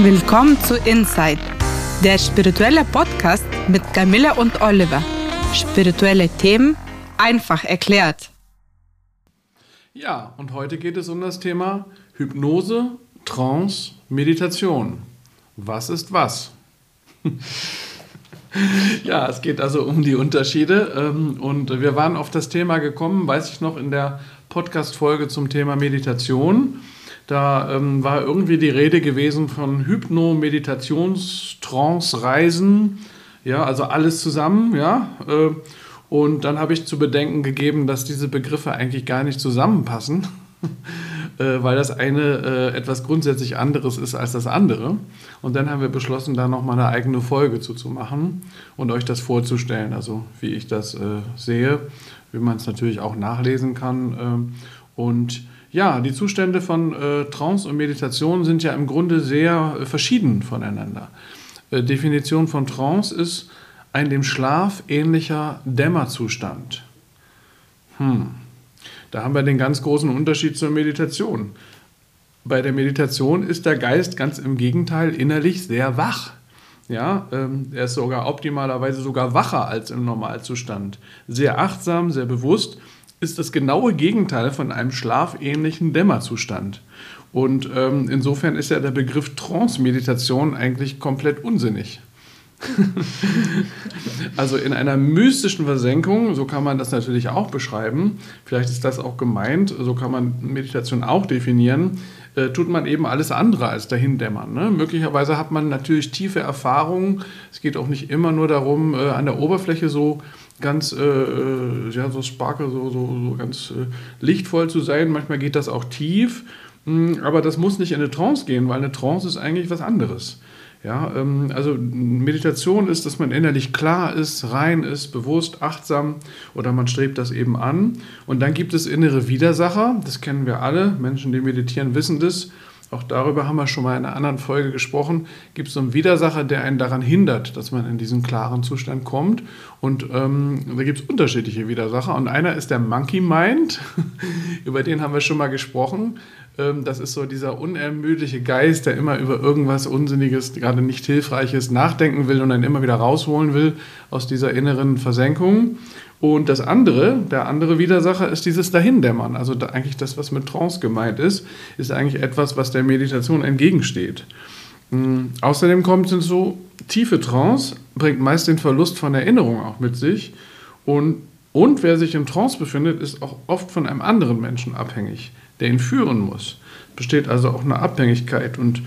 Willkommen zu Inside, der spirituelle Podcast mit Camilla und Oliver. Spirituelle Themen einfach erklärt. Ja, und heute geht es um das Thema Hypnose, Trance, Meditation. Was ist was? ja, es geht also um die Unterschiede. ähm, Und wir waren auf das Thema gekommen, weiß ich noch, in der Podcast-Folge zum Thema Meditation. Da ähm, war irgendwie die Rede gewesen von Hypno, Meditations, Trance, Reisen, ja, also alles zusammen, ja. Äh, und dann habe ich zu bedenken gegeben, dass diese Begriffe eigentlich gar nicht zusammenpassen, äh, weil das eine äh, etwas grundsätzlich anderes ist als das andere. Und dann haben wir beschlossen, da nochmal eine eigene Folge zu, zu machen und euch das vorzustellen, also wie ich das äh, sehe, wie man es natürlich auch nachlesen kann. ähm, und ja, die Zustände von äh, Trance und Meditation sind ja im Grunde sehr äh, verschieden voneinander. Äh, Definition von Trance ist ein dem Schlaf ähnlicher Dämmerzustand. Hm. Da haben wir den ganz großen Unterschied zur Meditation. Bei der Meditation ist der Geist ganz im Gegenteil innerlich sehr wach. Ja, ähm, er ist sogar optimalerweise sogar wacher als im Normalzustand. Sehr achtsam, sehr bewusst ist das genaue Gegenteil von einem schlafähnlichen Dämmerzustand. Und ähm, insofern ist ja der Begriff Trance-Meditation eigentlich komplett unsinnig. also in einer mystischen Versenkung, so kann man das natürlich auch beschreiben, vielleicht ist das auch gemeint, so kann man Meditation auch definieren, äh, tut man eben alles andere als dahindämmern. Ne? Möglicherweise hat man natürlich tiefe Erfahrungen, es geht auch nicht immer nur darum, äh, an der Oberfläche so ganz äh, äh, ja, so sparkle, so, so, so ganz äh, lichtvoll zu sein. Manchmal geht das auch tief, mh, aber das muss nicht in eine Trance gehen, weil eine Trance ist eigentlich was anderes. Ja, ähm, also Meditation ist, dass man innerlich klar ist, rein ist, bewusst, achtsam oder man strebt das eben an. Und dann gibt es innere Widersacher, das kennen wir alle. Menschen, die meditieren, wissen das. Auch darüber haben wir schon mal in einer anderen Folge gesprochen. Gibt es so einen Widersacher, der einen daran hindert, dass man in diesen klaren Zustand kommt. Und ähm, da gibt es unterschiedliche Widersacher. Und einer ist der Monkey Mind. über den haben wir schon mal gesprochen. Ähm, das ist so dieser unermüdliche Geist, der immer über irgendwas Unsinniges, gerade nicht Hilfreiches nachdenken will und dann immer wieder rausholen will aus dieser inneren Versenkung. Und das andere, der andere Widersacher ist dieses Dahindämmern. Also da eigentlich das, was mit Trance gemeint ist, ist eigentlich etwas, was der Meditation entgegensteht. Mhm. Außerdem kommt hinzu, tiefe Trance bringt meist den Verlust von Erinnerung auch mit sich. Und, und wer sich in Trance befindet, ist auch oft von einem anderen Menschen abhängig, der ihn führen muss. Besteht also auch eine Abhängigkeit und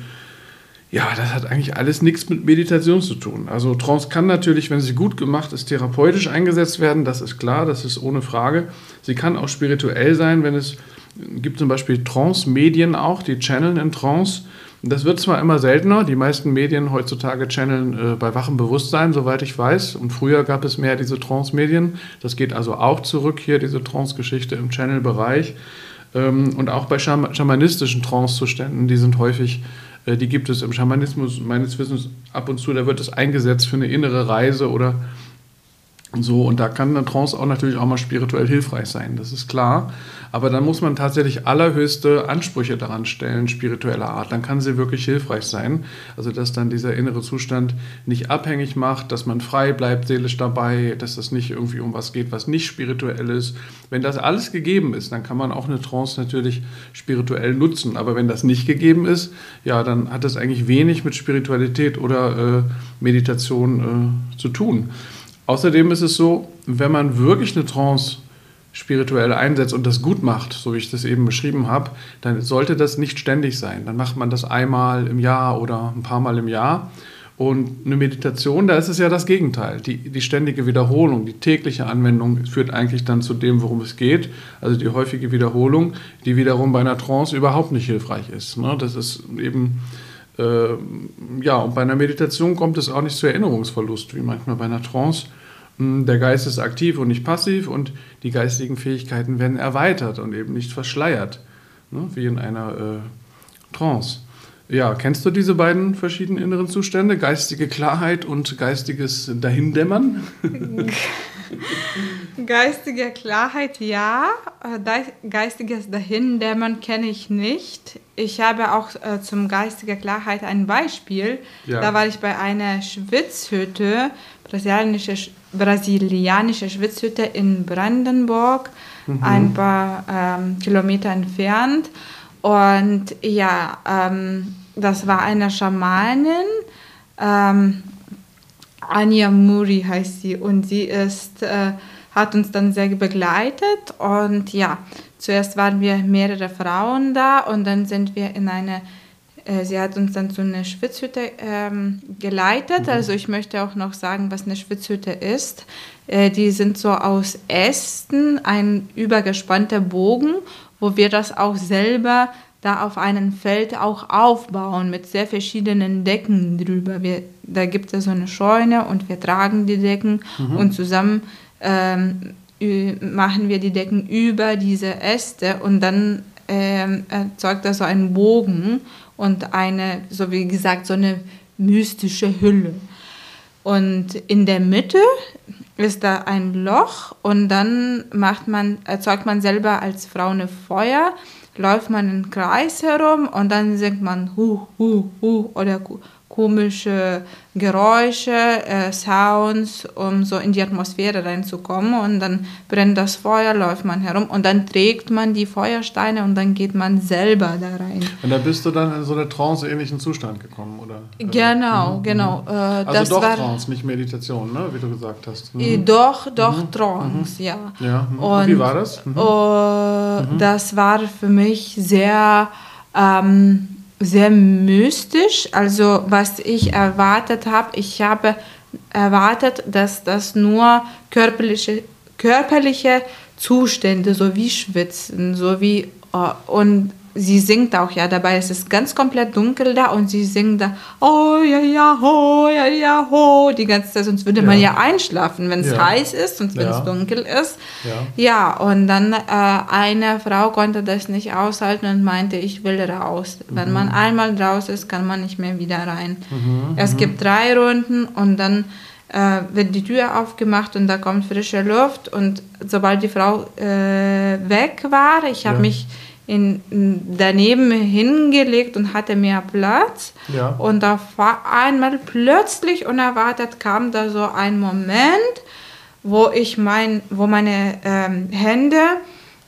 ja, das hat eigentlich alles nichts mit Meditation zu tun. Also Trance kann natürlich, wenn sie gut gemacht ist, therapeutisch eingesetzt werden, das ist klar, das ist ohne Frage. Sie kann auch spirituell sein, wenn es gibt zum Beispiel Trance-Medien auch, die channeln in Trance. Das wird zwar immer seltener, die meisten Medien heutzutage channeln äh, bei wachem Bewusstsein, soweit ich weiß. Und früher gab es mehr diese Trance-Medien. Das geht also auch zurück hier, diese Trance-Geschichte im Channel-Bereich. Ähm, und auch bei schamanistischen Trance-Zuständen, die sind häufig die gibt es im Schamanismus meines Wissens ab und zu, da wird es eingesetzt für eine innere Reise oder so. Und da kann eine Trance auch natürlich auch mal spirituell hilfreich sein, das ist klar. Aber dann muss man tatsächlich allerhöchste Ansprüche daran stellen, spiritueller Art. Dann kann sie wirklich hilfreich sein. Also, dass dann dieser innere Zustand nicht abhängig macht, dass man frei bleibt, seelisch dabei, dass das nicht irgendwie um was geht, was nicht spirituell ist. Wenn das alles gegeben ist, dann kann man auch eine Trance natürlich spirituell nutzen. Aber wenn das nicht gegeben ist, ja, dann hat das eigentlich wenig mit Spiritualität oder äh, Meditation äh, zu tun. Außerdem ist es so, wenn man wirklich eine Trance spirituell einsetzt und das gut macht, so wie ich das eben beschrieben habe, dann sollte das nicht ständig sein. Dann macht man das einmal im Jahr oder ein paar Mal im Jahr. Und eine Meditation, da ist es ja das Gegenteil. Die, die ständige Wiederholung, die tägliche Anwendung führt eigentlich dann zu dem, worum es geht. Also die häufige Wiederholung, die wiederum bei einer Trance überhaupt nicht hilfreich ist. Ne? Das ist eben, ja, und bei einer Meditation kommt es auch nicht zu Erinnerungsverlust, wie manchmal bei einer Trance. Hm, der Geist ist aktiv und nicht passiv und die geistigen Fähigkeiten werden erweitert und eben nicht verschleiert, ne, wie in einer äh, Trance. Ja, kennst du diese beiden verschiedenen inneren Zustände? Geistige Klarheit und geistiges Dahindämmern? Geistige Klarheit, ja. Äh, geistiges Dahindämmern kenne ich nicht. Ich habe auch äh, zum geistiger Klarheit ein Beispiel. Ja. Da war ich bei einer Schwitzhütte, brasilianische, brasilianische Schwitzhütte in Brandenburg, mhm. ein paar ähm, Kilometer entfernt. Und ja, ähm, das war eine Schamanin. Ähm, Anja Muri heißt sie und sie ist, äh, hat uns dann sehr begleitet und ja, zuerst waren wir mehrere Frauen da und dann sind wir in eine, äh, sie hat uns dann zu einer Schwitzhütte ähm, geleitet, mhm. also ich möchte auch noch sagen, was eine Schwitzhütte ist. Äh, die sind so aus Ästen, ein übergespannter Bogen, wo wir das auch selber da auf einem Feld auch aufbauen mit sehr verschiedenen Decken drüber. Wir, da gibt es so eine Scheune und wir tragen die Decken mhm. und zusammen ähm, machen wir die Decken über diese Äste und dann ähm, erzeugt das so einen Bogen und eine, so wie gesagt, so eine mystische Hülle. Und in der Mitte ist da ein Loch und dann macht man, erzeugt man selber als Frau eine Feuer läuft man im Kreis herum und dann singt man hu, hu, hu oder komische Geräusche, äh, Sounds, um so in die Atmosphäre reinzukommen. Und dann brennt das Feuer, läuft man herum und dann trägt man die Feuersteine und dann geht man selber da rein. Und da bist du dann in so einen trance-ähnlichen Zustand gekommen, oder? Genau, mhm. genau. Äh, also das doch war, Trance, nicht Meditation, ne? wie du gesagt hast. Mhm. Doch, doch mhm. Trance, mhm. ja. ja. Mhm. Und, wie war das? Uh, das war für mich sehr... Ähm, sehr mystisch. Also was ich erwartet habe, ich habe erwartet, dass das nur körperliche, körperliche Zustände, so wie Schwitzen, so wie uh, und sie singt auch ja dabei. Es ist ganz komplett dunkel da und sie singt da, oh ja, ja, ho, ja, ja, ho, die ganze Zeit. Sonst würde man ja einschlafen, wenn es ja. heiß ist und wenn es ja. dunkel ist. Ja, ja und dann äh, eine Frau konnte das nicht aushalten und meinte, ich will raus. Mhm. Wenn man einmal raus ist, kann man nicht mehr wieder rein. Mhm, es mhm. gibt drei Runden und dann äh, wird die Tür aufgemacht und da kommt frische Luft und sobald die Frau äh, weg war, ich habe mich in, daneben hingelegt und hatte mehr Platz. Ja. Und da war einmal plötzlich unerwartet kam da so ein Moment, wo ich mein, wo meine ähm, Hände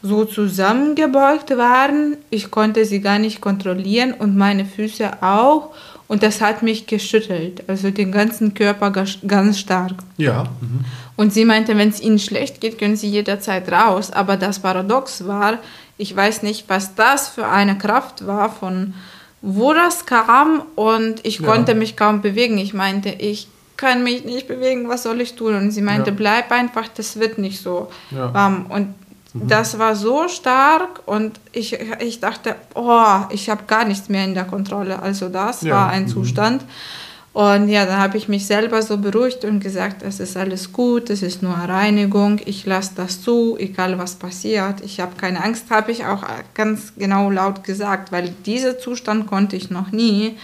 so zusammengebeugt waren. Ich konnte sie gar nicht kontrollieren und meine Füße auch. Und das hat mich geschüttelt, also den ganzen Körper ganz stark. Ja. Mhm. Und sie meinte, wenn es ihnen schlecht geht, können sie jederzeit raus. Aber das Paradox war, ich weiß nicht, was das für eine Kraft war, von wo das kam und ich ja. konnte mich kaum bewegen. Ich meinte, ich kann mich nicht bewegen, was soll ich tun? Und sie meinte, ja. bleib einfach, das wird nicht so ja. warm. Und mhm. das war so stark und ich, ich dachte, oh, ich habe gar nichts mehr in der Kontrolle. Also das war ein mhm. Zustand. Und ja, dann habe ich mich selber so beruhigt und gesagt, es ist alles gut, es ist nur Reinigung, ich lasse das zu, egal was passiert. Ich habe keine Angst, habe ich auch ganz genau laut gesagt, weil diesen Zustand konnte ich noch nie.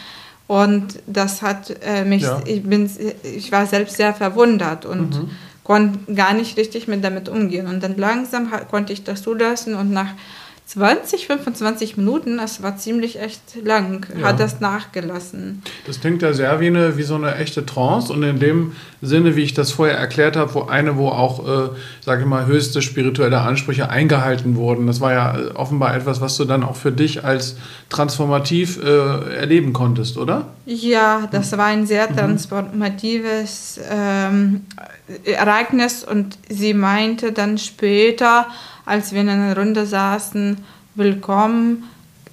Und das hat äh, mich, ja. ich, bin, ich war selbst sehr verwundert und mhm. konnte gar nicht richtig mit damit umgehen. Und dann langsam konnte ich das zulassen und nach 20, 25 Minuten, das war ziemlich echt lang, ja. hat das nachgelassen. Das klingt ja sehr wie, eine, wie so eine echte Trance und in dem Sinne, wie ich das vorher erklärt habe, wo eine, wo auch, äh, sage ich mal, höchste spirituelle Ansprüche eingehalten wurden. Das war ja äh, offenbar etwas, was du dann auch für dich als transformativ äh, erleben konntest, oder? Ja, das war ein sehr mhm. transformatives ähm, Ereignis und sie meinte dann später, als wir in einer Runde saßen, willkommen,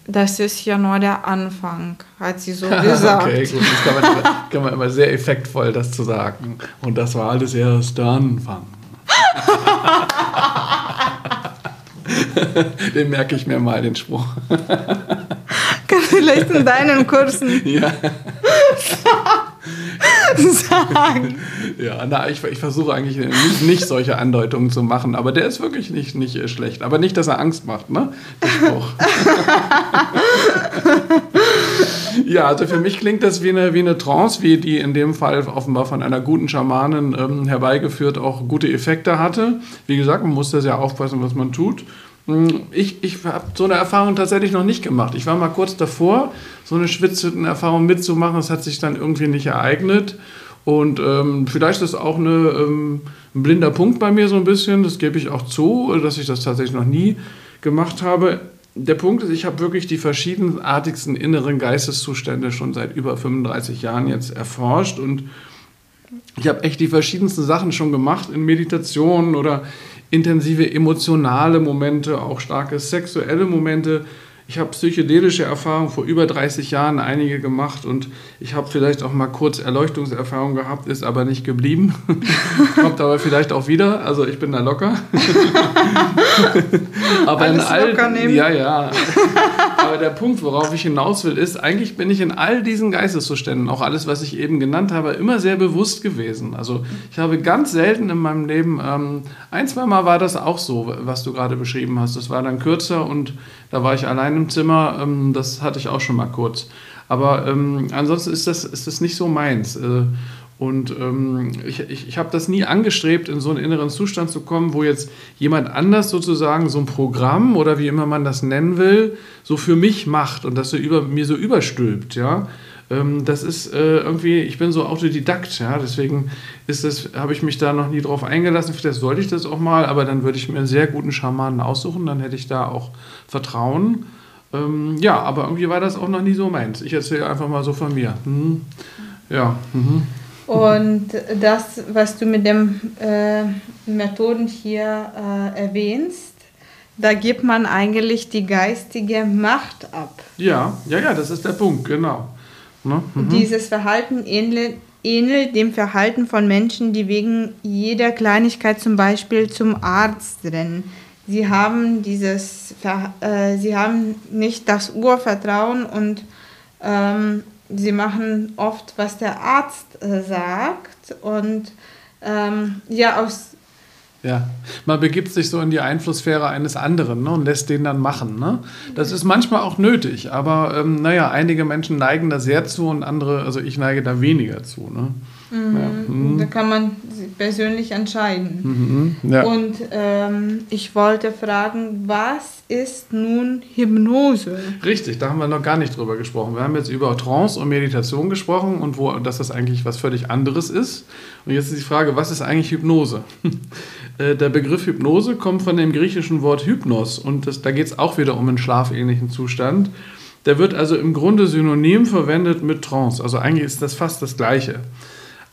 das ist ja nur der Anfang, hat sie so gesagt. okay, gut, das kann man, immer, kann man immer sehr effektvoll das zu sagen. Und das war alles erst der Anfang. den merke ich mir mal, den Spruch. Kann vielleicht in deinen Kursen. Ja. sagen. Ja, na, ich, ich versuche eigentlich nicht, nicht, solche Andeutungen zu machen, aber der ist wirklich nicht, nicht äh, schlecht. Aber nicht, dass er Angst macht, ne? Der Spruch. ja, also für mich klingt das wie eine, wie eine Trance, wie die in dem Fall offenbar von einer guten Schamanin ähm, herbeigeführt auch gute Effekte hatte. Wie gesagt, man muss da sehr aufpassen, was man tut. Hm, ich, ich habe so eine Erfahrung tatsächlich noch nicht gemacht. Ich war mal kurz davor, so eine Schwitzhütten-Erfahrung mitzumachen. Das hat sich dann irgendwie nicht ereignet. Und ähm, vielleicht ist das auch eine, ähm, ein blinder Punkt bei mir so ein bisschen. Das gebe ich auch zu, dass ich das tatsächlich noch nie gemacht habe. Der Punkt ist, ich habe wirklich die verschiedenartigsten inneren Geisteszustände schon seit über 35 Jahren jetzt erforscht und ich habe echt die verschiedensten Sachen schon gemacht in Meditationen oder intensive emotionale Momente, auch starke sexuelle Momente. Ich habe psychedelische Erfahrungen vor über 30 Jahren einige gemacht und ich habe vielleicht auch mal kurz Erleuchtungserfahrung gehabt, ist aber nicht geblieben. Kommt aber vielleicht auch wieder. Also ich bin da locker. aber Alles in all, locker nehmen. Ja, ja. Aber der Punkt, worauf ich hinaus will, ist, eigentlich bin ich in all diesen Geisteszuständen, auch alles, was ich eben genannt habe, immer sehr bewusst gewesen. Also ich habe ganz selten in meinem Leben, ähm, ein, zwei Mal war das auch so, was du gerade beschrieben hast. Das war dann kürzer und da war ich allein im Zimmer. Ähm, das hatte ich auch schon mal kurz. Aber ähm, ansonsten ist das, ist das nicht so meins. Äh, und ähm, ich, ich, ich habe das nie angestrebt, in so einen inneren Zustand zu kommen, wo jetzt jemand anders sozusagen so ein Programm oder wie immer man das nennen will, so für mich macht und das so über, mir so überstülpt. Ja? Ähm, das ist äh, irgendwie, ich bin so Autodidakt, ja? deswegen habe ich mich da noch nie drauf eingelassen. Vielleicht sollte ich das auch mal, aber dann würde ich mir einen sehr guten Schamanen aussuchen, dann hätte ich da auch Vertrauen. Ähm, ja, aber irgendwie war das auch noch nie so meins. Ich erzähle einfach mal so von mir. Mhm. Ja. Mhm. Und das, was du mit den äh, Methoden hier äh, erwähnst, da gibt man eigentlich die geistige Macht ab. Ja, ja, ja, das ist der Punkt, genau. Ne? Mhm. Dieses Verhalten ähnelt, ähnelt dem Verhalten von Menschen, die wegen jeder Kleinigkeit zum Beispiel zum Arzt rennen sie haben dieses, äh, sie haben nicht das Urvertrauen und ähm, sie machen oft, was der Arzt äh, sagt und ähm, ja, aus ja, man begibt sich so in die Einflusssphäre eines anderen ne, und lässt den dann machen. Ne? Das ist manchmal auch nötig, aber ähm, naja, einige Menschen neigen da sehr zu und andere, also ich neige da weniger zu. Ne? Mhm. Ja. Mhm. Da kann man persönlich entscheiden. Mhm. Ja. Und ähm, ich wollte fragen, was ist nun Hypnose? Richtig, da haben wir noch gar nicht drüber gesprochen. Wir haben jetzt über Trance und Meditation gesprochen und wo, dass das eigentlich was völlig anderes ist. Und jetzt ist die Frage, was ist eigentlich Hypnose? Äh, der Begriff Hypnose kommt von dem griechischen Wort Hypnos und das, da geht es auch wieder um einen schlafähnlichen Zustand. Der wird also im Grunde synonym verwendet mit Trance. Also eigentlich ist das fast das Gleiche.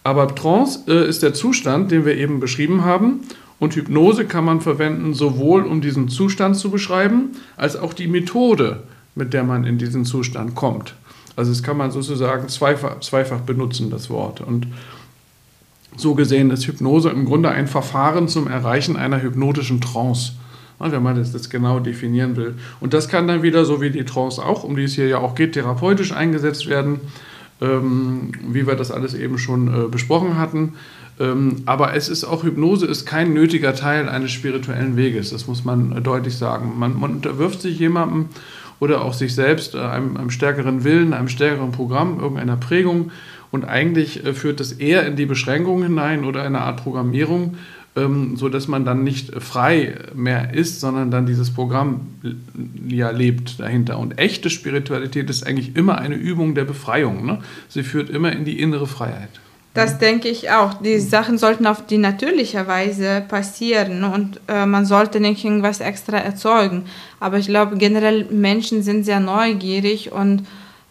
Aber Trance äh, ist der Zustand, den wir eben beschrieben haben. Und Hypnose kann man verwenden, sowohl um diesen Zustand zu beschreiben, als auch die Methode, mit der man in diesen Zustand kommt. Also das kann man sozusagen zweifach, zweifach benutzen, das Wort. Und so gesehen ist Hypnose im Grunde ein Verfahren zum Erreichen einer hypnotischen Trance, wenn man das, das genau definieren will. Und das kann dann wieder, so wie die Trance auch, um die es hier ja auch geht, therapeutisch eingesetzt werden wie wir das alles eben schon äh, besprochen hatten. Ähm, aber es ist auch Hypnose ist kein nötiger Teil eines spirituellen Weges. Das muss man äh, deutlich sagen. Man, man, unterwirft sich jemandem oder auch sich selbst äh, einem, einem, stärkeren Willen, einem stärkeren Programm, irgendeiner Prägung. Und eigentlich führt das eher in die Beschränkung hinein oder eine Art Programmierung, ähm, so dass man dann nicht frei mehr ist, sondern dann dieses Programm ja lebt dahinter. Und echte Spiritualität ist eigentlich immer eine Übung der Befreiung. Ne? Sie führt immer in die innere Freiheit. Das denke ich auch. Die Sachen sollten auf die natürliche Weise passieren und äh, man sollte nicht irgendwas extra erzeugen. Aber ich glaube, generell Menschen sind sehr neugierig und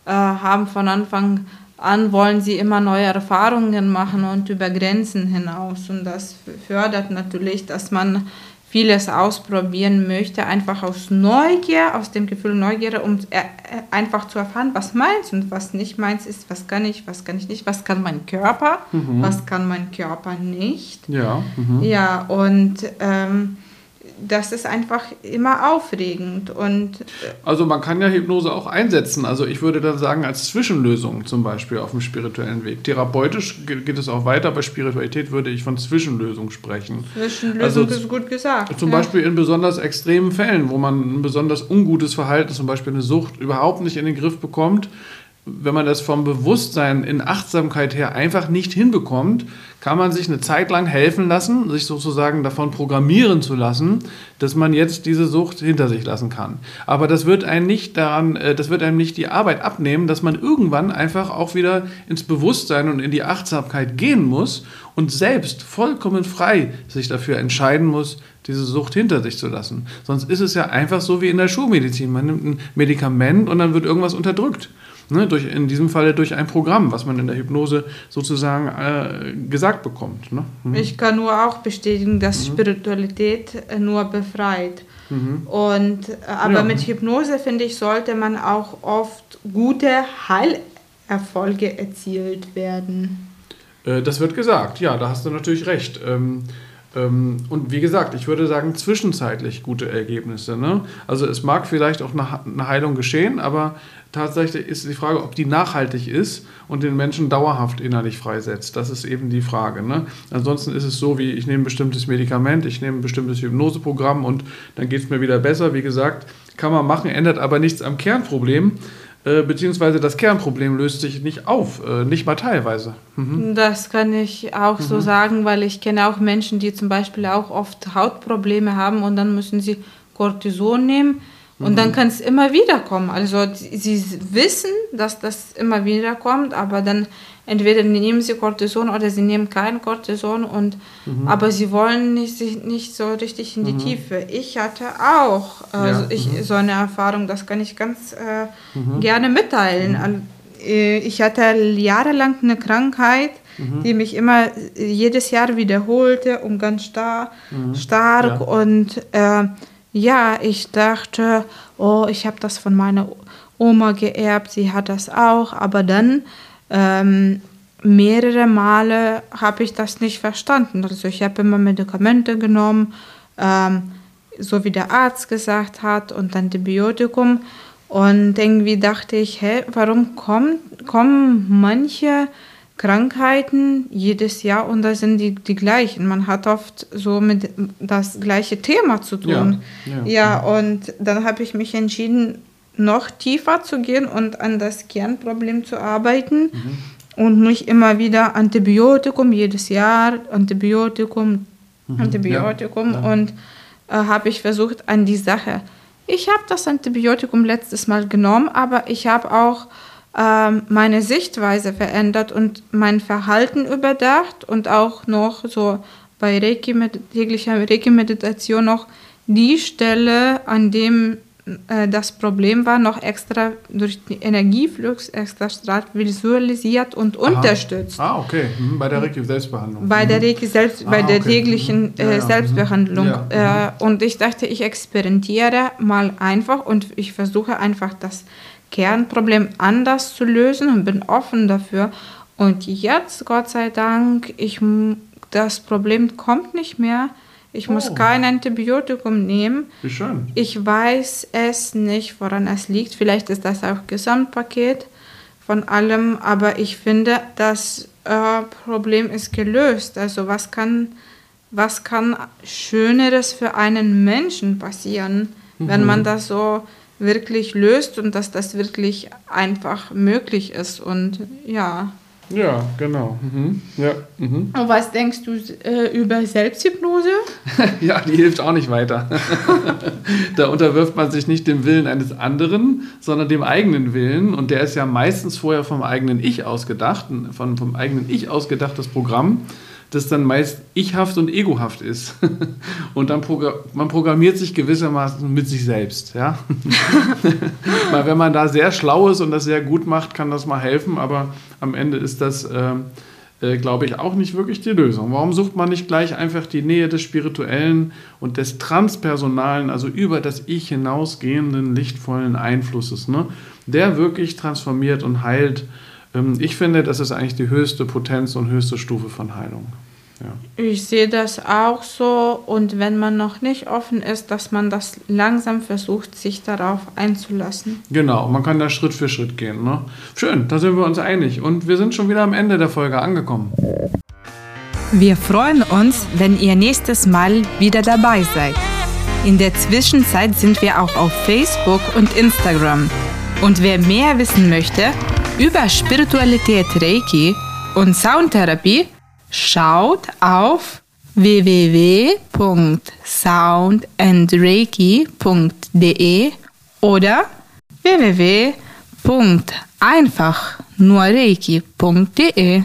äh, haben von Anfang an an wollen sie immer neue Erfahrungen machen und über Grenzen hinaus. Und das fördert natürlich, dass man vieles ausprobieren möchte, einfach aus Neugier, aus dem Gefühl Neugier, um äh, einfach zu erfahren, was meins und was nicht meins ist, was kann ich, was kann ich nicht, was kann mein Körper, mhm. was kann mein Körper nicht. Ja, mhm. ja und ähm, das ist einfach immer aufregend. Und äh, also man kann ja Hypnose auch einsetzen. Also ich würde dann sagen, als Zwischenlösung zum Beispiel auf dem spirituellen Weg. Therapeutisch geht es auch weiter, bei Spiritualität würde ich von Zwischenlösung sprechen. Zwischenlösung also, ist gut gesagt. Zum ja. Beispiel in besonders extremen Fällen, wo man ein besonders ungutes Verhalten, zum Beispiel eine Sucht, überhaupt nicht in den Griff bekommt, wenn man das vom Bewusstsein in Achtsamkeit her einfach nicht hinbekommt, kann man sich eine Zeit lang helfen lassen, sich sozusagen davon programmieren zu lassen, dass man jetzt diese Sucht hinter sich lassen kann. Aber das wird einem nicht daran, äh, das wird einem nicht die Arbeit abnehmen, dass man irgendwann einfach auch wieder ins Bewusstsein und in die Achtsamkeit gehen muss und selbst vollkommen frei sich dafür entscheiden muss, diese Sucht hinter sich zu lassen. Sonst ist es ja einfach so wie in der Schulmedizin. Man nimmt ein Medikament und dann wird irgendwas unterdrückt. Ne, durch, in diesem Falle durch ein Programm, was man in der Hypnose sozusagen äh, gesagt bekommt. Ne? Mhm. Ich kann nur auch bestätigen, dass mhm. Spiritualität äh, nur befreit. Mhm. Und, äh, aber ja. mit Hypnose, finde ich, sollte man auch oft gute Heilerfolge erzielt werden. Äh, das wird gesagt, ja, da hast du natürlich recht. Ähm, und wie gesagt, ich würde sagen, zwischenzeitlich gute Ergebnisse. Ne? Also es mag vielleicht auch eine Heilung geschehen, aber tatsächlich ist die Frage, ob die nachhaltig ist und den Menschen dauerhaft innerlich freisetzt. Das ist eben die Frage. Ne? Ansonsten ist es so, wie ich nehme ein bestimmtes Medikament, ich nehme ein bestimmtes Hypnoseprogramm und dann geht es mir wieder besser. Wie gesagt, kann man machen, ändert aber nichts am Kernproblem. Äh, beziehungsweise das Kernproblem löst sich nicht auf, äh, nicht mal teilweise. Mhm. Das kann ich auch mhm. so sagen, weil ich kenne auch Menschen, die zum Beispiel auch oft Hautprobleme haben und dann müssen sie Cortison nehmen und mhm. dann kann es immer wieder kommen. Also sie wissen, dass das immer wieder kommt, aber dann entweder nehmen sie Cortison oder sie nehmen kein Cortison und mhm. aber sie wollen nicht, sich nicht so richtig in die mhm. Tiefe. Ich hatte auch also ja. ich, mhm. so eine Erfahrung, das kann ich ganz äh, mhm. gerne mitteilen. Mhm. Äh, ich hatte jahrelang eine Krankheit, die mich immer jedes Jahr wiederholte und ganz star stark ja. und äh, ja, ich dachte, oh, ich habe das von meiner Oma geerbt, sie hat das auch, aber dann ähm, mehrere Male habe ich das nicht verstanden. Also ich habe immer Medikamente genommen, ähm, so wie der Arzt gesagt hat, und Antibiotikum. Und irgendwie dachte ich, hä, warum kommen, kommen manche Krankheiten jedes Jahr und da sind die, die gleichen. Man hat oft so mit das gleiche Thema zu tun. Ja, ja. ja und dann habe ich mich entschieden, noch tiefer zu gehen und an das Kernproblem zu arbeiten mhm. und nicht immer wieder Antibiotikum jedes Jahr, Antibiotikum, mhm. Antibiotikum ja, und äh, habe ich versucht an die Sache. Ich habe das Antibiotikum letztes Mal genommen, aber ich habe auch meine Sichtweise verändert und mein Verhalten überdacht und auch noch so bei Reiki, täglicher Reiki-Meditation noch die Stelle, an dem äh, das Problem war, noch extra durch den Energieflux extra visualisiert und Aha. unterstützt. Ah, okay. Mhm. Bei der Reiki-Selbstbehandlung. Bei der mhm. Reiki selbst, ah, bei der okay. täglichen äh, ja, ja. Selbstbehandlung. Ja. Äh, und ich dachte, ich experimentiere mal einfach und ich versuche einfach das Kernproblem anders zu lösen und bin offen dafür. Und jetzt, Gott sei Dank, ich, das Problem kommt nicht mehr. Ich oh. muss kein Antibiotikum nehmen. Wie schön. Ich weiß es nicht, woran es liegt. Vielleicht ist das auch Gesamtpaket von allem, aber ich finde, das äh, Problem ist gelöst. Also was kann, was kann Schöneres für einen Menschen passieren, mhm. wenn man das so wirklich löst und dass das wirklich einfach möglich ist. Und ja. Ja, genau. Mhm. Ja. Mhm. Und was denkst du äh, über Selbsthypnose? ja, die hilft auch nicht weiter. da unterwirft man sich nicht dem Willen eines anderen, sondern dem eigenen Willen. Und der ist ja meistens vorher vom eigenen Ich ausgedacht, von, vom eigenen Ich ausgedachtes Programm das dann meist ichhaft und egohaft ist. Und dann progr man programmiert sich gewissermaßen mit sich selbst. Ja? mal, wenn man da sehr schlau ist und das sehr gut macht, kann das mal helfen, aber am Ende ist das, äh, äh, glaube ich, auch nicht wirklich die Lösung. Warum sucht man nicht gleich einfach die Nähe des Spirituellen und des Transpersonalen, also über das Ich hinausgehenden, lichtvollen Einflusses, ne? der wirklich transformiert und heilt? Ähm, ich finde, das ist eigentlich die höchste Potenz und höchste Stufe von Heilung. Ja. Ich sehe das auch so und wenn man noch nicht offen ist, dass man das langsam versucht, sich darauf einzulassen. Genau, man kann da Schritt für Schritt gehen. Ne? Schön, da sind wir uns einig und wir sind schon wieder am Ende der Folge angekommen. Wir freuen uns, wenn ihr nächstes Mal wieder dabei seid. In der Zwischenzeit sind wir auch auf Facebook und Instagram. Und wer mehr wissen möchte, über Spiritualität Reiki und Soundtherapie, schaut auf www.soundandreiki.de oder www.einfachnurreiki.de.